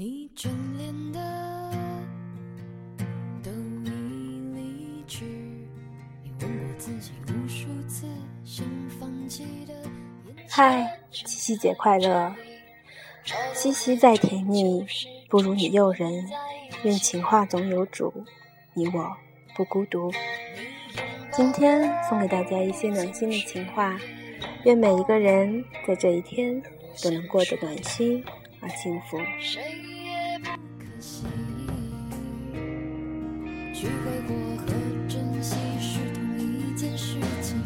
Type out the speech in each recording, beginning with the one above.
你眷恋的都已离去，你问过自己无数次想放弃的。嗨，七夕节快乐！七夕再甜蜜，不如你诱人。愿情话总有主，你我不孤独。今天送给大家一些暖心的情话，愿每一个人在这一天都能过得暖心而幸福。谁也不可惜，去挥霍和珍惜是同一件事情。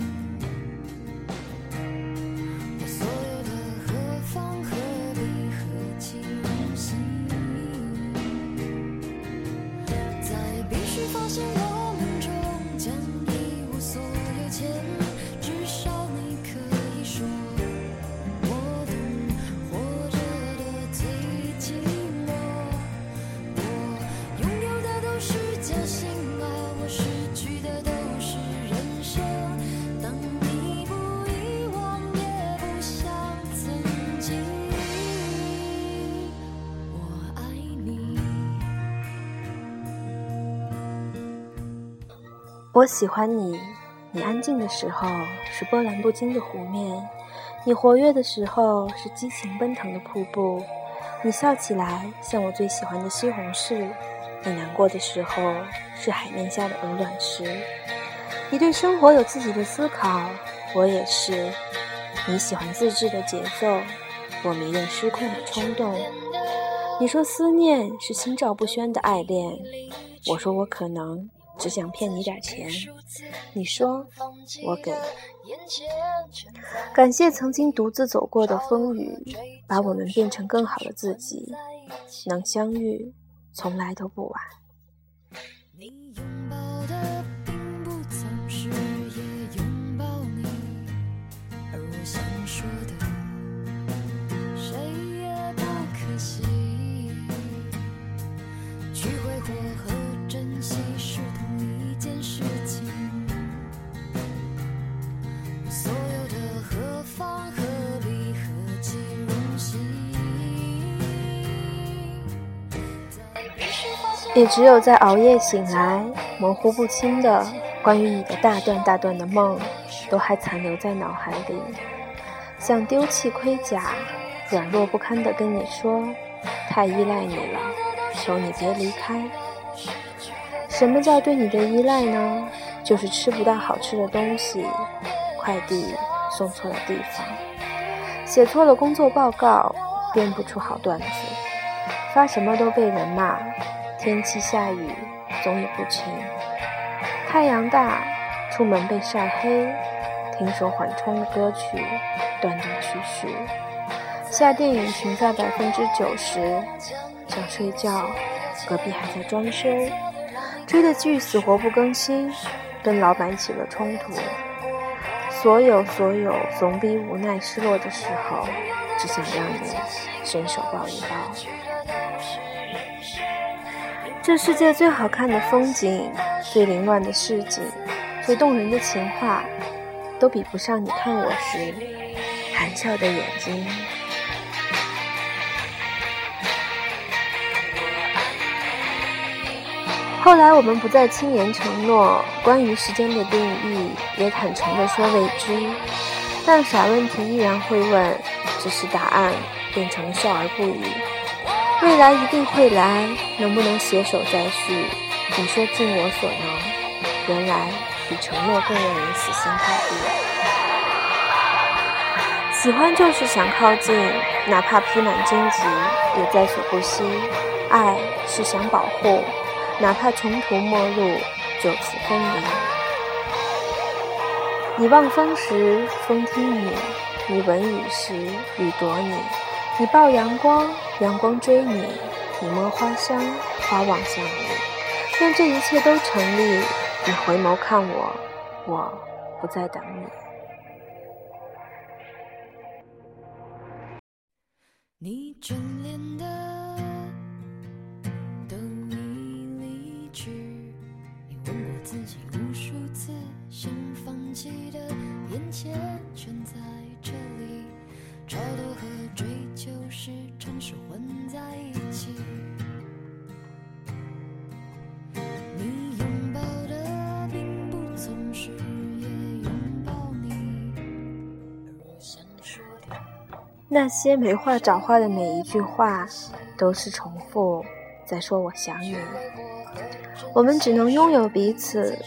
我喜欢你，你安静的时候是波澜不惊的湖面，你活跃的时候是激情奔腾的瀑布，你笑起来像我最喜欢的西红柿，你难过的时候是海面下的鹅卵石。你对生活有自己的思考，我也是。你喜欢自制的节奏，我迷恋失控的冲动。你说思念是心照不宣的爱恋，我说我可能只想骗你点钱。你说我给。感谢曾经独自走过的风雨，把我们变成更好的自己。能相遇，从来都不晚。你拥抱的也只有在熬夜醒来，模糊不清的关于你的大段大段的梦，都还残留在脑海里。想丢弃盔甲，软弱不堪的跟你说，太依赖你了，求你别离开。什么叫对你的依赖呢？就是吃不到好吃的东西，快递送错了地方，写错了工作报告，编不出好段子，发什么都被人骂，天气下雨总也不晴，太阳大，出门被晒黑，听首缓冲的歌曲，断断续续，下电引擎在百分之九十，想睡觉，隔壁还在装修，追的剧死活不更新，跟老板起了冲突。所有所有总比无奈失落的时候，只想让你伸手抱一抱。这世界最好看的风景，最凌乱的市井，最动人的情话，都比不上你看我时含笑的眼睛。后来我们不再轻言承诺，关于时间的定义也坦诚地说未知，但傻问题依然会问，只是答案变成了笑而不语。未来一定会来，能不能携手再续？你说尽我所能，原来比承诺更让人死心塌地。喜欢就是想靠近，哪怕披满荆棘也在所不惜。爱是想保护。哪怕穷途末路，就此分离。你望风时，风听你；你闻雨时，雨躲你；你抱阳光，阳光追你；你摸花香，花望向你。愿这一切都成立。你回眸看我，我不再等你。你眷恋的都已离去，你问过自己无数次想放弃的，眼前那些没话找话的每一句话，都是重复在说我想你。我们只能拥有彼此，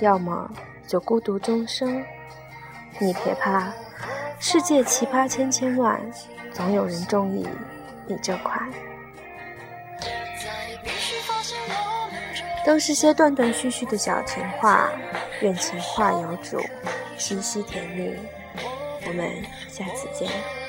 要么就孤独终生。你别怕，世界奇葩千千万，总有人中意你这款。都是些断断续续的小情话，愿情话有主，细细甜蜜。我们下次见。